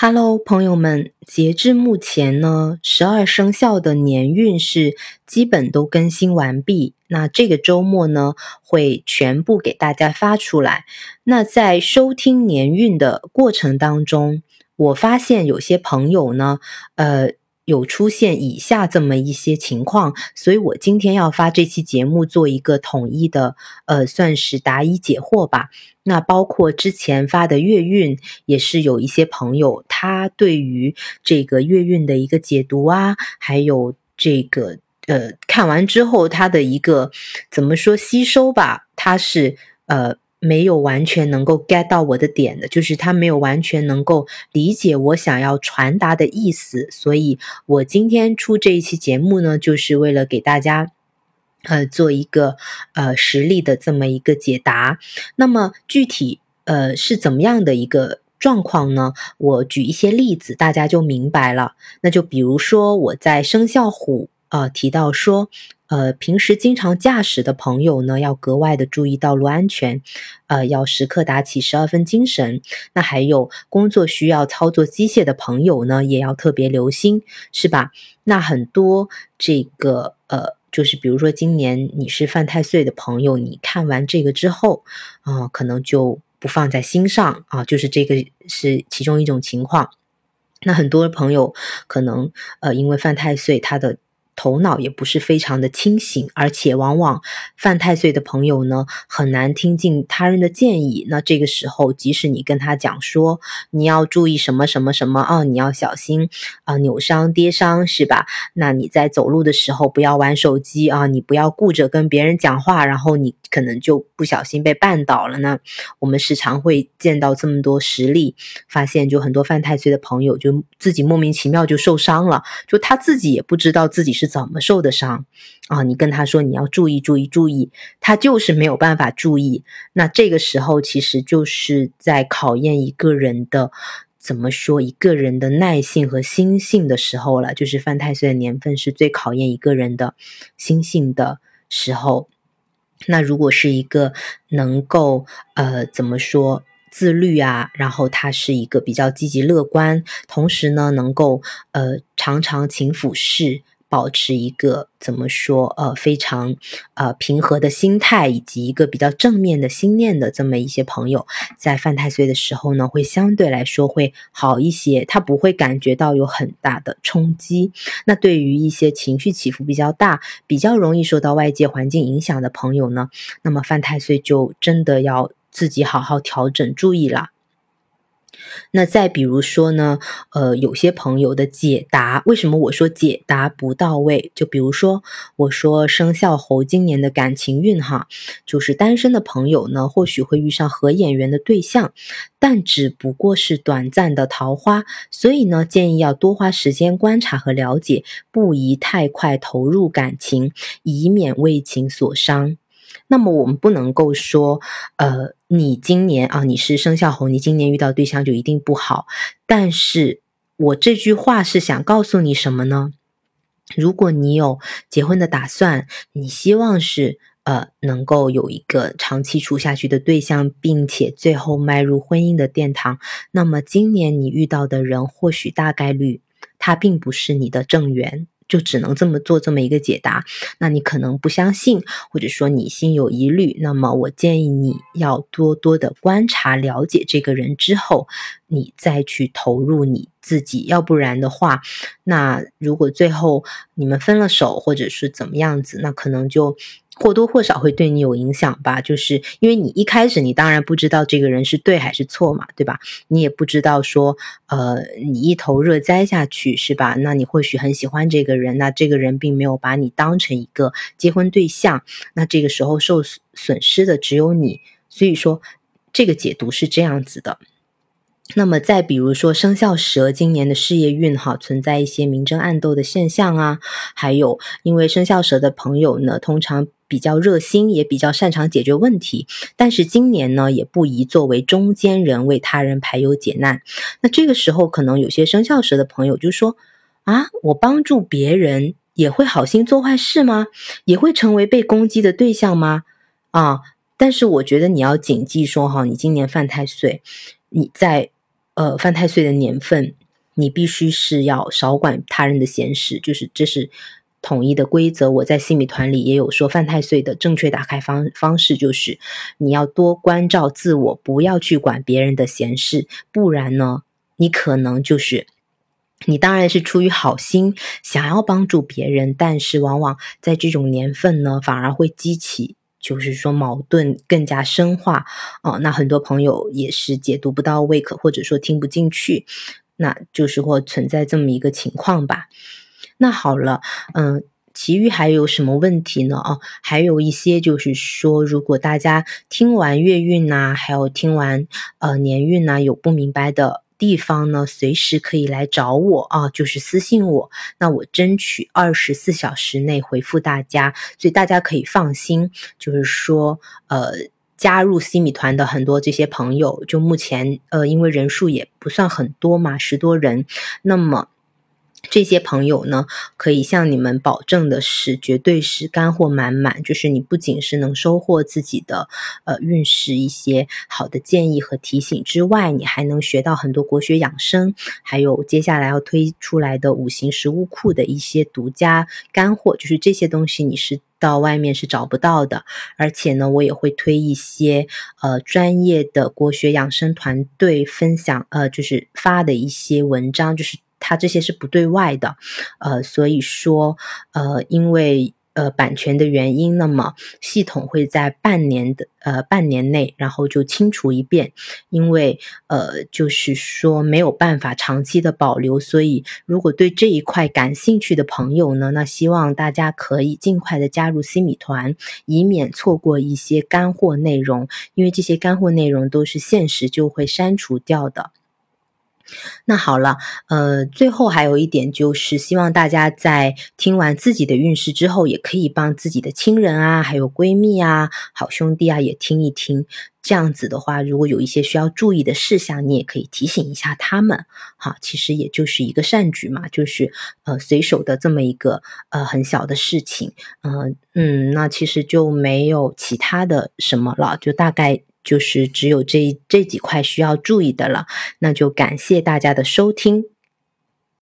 Hello，朋友们，截至目前呢，十二生肖的年运是基本都更新完毕。那这个周末呢，会全部给大家发出来。那在收听年运的过程当中，我发现有些朋友呢，呃。有出现以下这么一些情况，所以我今天要发这期节目做一个统一的，呃，算是答疑解惑吧。那包括之前发的月运，也是有一些朋友他对于这个月运的一个解读啊，还有这个呃看完之后他的一个怎么说吸收吧，他是呃。没有完全能够 get 到我的点的，就是他没有完全能够理解我想要传达的意思，所以我今天出这一期节目呢，就是为了给大家，呃，做一个呃实例的这么一个解答。那么具体呃是怎么样的一个状况呢？我举一些例子，大家就明白了。那就比如说我在生肖虎啊提到说。呃，平时经常驾驶的朋友呢，要格外的注意道路安全，呃，要时刻打起十二分精神。那还有工作需要操作机械的朋友呢，也要特别留心，是吧？那很多这个呃，就是比如说今年你是犯太岁的朋友，你看完这个之后啊，可能就不放在心上啊，就是这个是其中一种情况。那很多朋友可能呃，因为犯太岁，他的头脑也不是非常的清醒，而且往往犯太岁的朋友呢，很难听进他人的建议。那这个时候，即使你跟他讲说你要注意什么什么什么啊，你要小心啊，扭伤跌伤是吧？那你在走路的时候不要玩手机啊，你不要顾着跟别人讲话，然后你可能就不小心被绊倒了呢。我们时常会见到这么多实例，发现就很多犯太岁的朋友就自己莫名其妙就受伤了，就他自己也不知道自己是。怎么受的伤啊？你跟他说你要注意注意注意，他就是没有办法注意。那这个时候其实就是在考验一个人的怎么说一个人的耐性和心性的时候了。就是犯太岁的年份是最考验一个人的心性的时候。那如果是一个能够呃怎么说自律啊，然后他是一个比较积极乐观，同时呢能够呃常常勤俯视。保持一个怎么说呃非常呃平和的心态，以及一个比较正面的心念的这么一些朋友，在犯太岁的时候呢，会相对来说会好一些，他不会感觉到有很大的冲击。那对于一些情绪起伏比较大、比较容易受到外界环境影响的朋友呢，那么犯太岁就真的要自己好好调整、注意了。那再比如说呢，呃，有些朋友的解答，为什么我说解答不到位？就比如说，我说生肖猴今年的感情运哈，就是单身的朋友呢，或许会遇上合眼缘的对象，但只不过是短暂的桃花，所以呢，建议要多花时间观察和了解，不宜太快投入感情，以免为情所伤。那么我们不能够说，呃，你今年啊，你是生肖猴，你今年遇到对象就一定不好。但是我这句话是想告诉你什么呢？如果你有结婚的打算，你希望是呃能够有一个长期处下去的对象，并且最后迈入婚姻的殿堂，那么今年你遇到的人，或许大概率他并不是你的正缘。就只能这么做这么一个解答，那你可能不相信，或者说你心有疑虑，那么我建议你要多多的观察了解这个人之后，你再去投入你自己，要不然的话，那如果最后你们分了手，或者是怎么样子，那可能就。或多或少会对你有影响吧，就是因为你一开始你当然不知道这个人是对还是错嘛，对吧？你也不知道说，呃，你一头热栽下去是吧？那你或许很喜欢这个人，那这个人并没有把你当成一个结婚对象，那这个时候受损失的只有你。所以说，这个解读是这样子的。那么再比如说生肖蛇今年的事业运哈，存在一些明争暗斗的现象啊，还有因为生肖蛇的朋友呢，通常。比较热心，也比较擅长解决问题，但是今年呢，也不宜作为中间人为他人排忧解难。那这个时候，可能有些生肖蛇的朋友就说：“啊，我帮助别人也会好心做坏事吗？也会成为被攻击的对象吗？”啊，但是我觉得你要谨记说哈，你今年犯太岁，你在。呃犯太岁的年份，你必须是要少管他人的闲事，就是这是统一的规则。我在新米团里也有说，犯太岁的正确打开方方式就是你要多关照自我，不要去管别人的闲事，不然呢，你可能就是。你当然是出于好心想要帮助别人，但是往往在这种年份呢，反而会激起，就是说矛盾更加深化哦。那很多朋友也是解读不到位，可或者说听不进去，那就是或存在这么一个情况吧。那好了，嗯，其余还有什么问题呢？哦，还有一些就是说，如果大家听完月运呐，还有听完呃年运呐，有不明白的。地方呢，随时可以来找我啊，就是私信我，那我争取二十四小时内回复大家，所以大家可以放心，就是说，呃，加入西米团的很多这些朋友，就目前呃，因为人数也不算很多嘛，十多人，那么。这些朋友呢，可以向你们保证的是，绝对是干货满满。就是你不仅是能收获自己的呃运势一些好的建议和提醒之外，你还能学到很多国学养生，还有接下来要推出来的五行食物库的一些独家干货。就是这些东西你是到外面是找不到的。而且呢，我也会推一些呃专业的国学养生团队分享呃就是发的一些文章，就是。它这些是不对外的，呃，所以说，呃，因为呃版权的原因，那么系统会在半年的呃半年内，然后就清除一遍，因为呃就是说没有办法长期的保留，所以如果对这一块感兴趣的朋友呢，那希望大家可以尽快的加入 C 米团，以免错过一些干货内容，因为这些干货内容都是限时就会删除掉的。那好了，呃，最后还有一点就是，希望大家在听完自己的运势之后，也可以帮自己的亲人啊，还有闺蜜啊、好兄弟啊，也听一听。这样子的话，如果有一些需要注意的事项，你也可以提醒一下他们。好，其实也就是一个善举嘛，就是呃随手的这么一个呃很小的事情。嗯嗯，那其实就没有其他的什么了，就大概。就是只有这这几块需要注意的了，那就感谢大家的收听。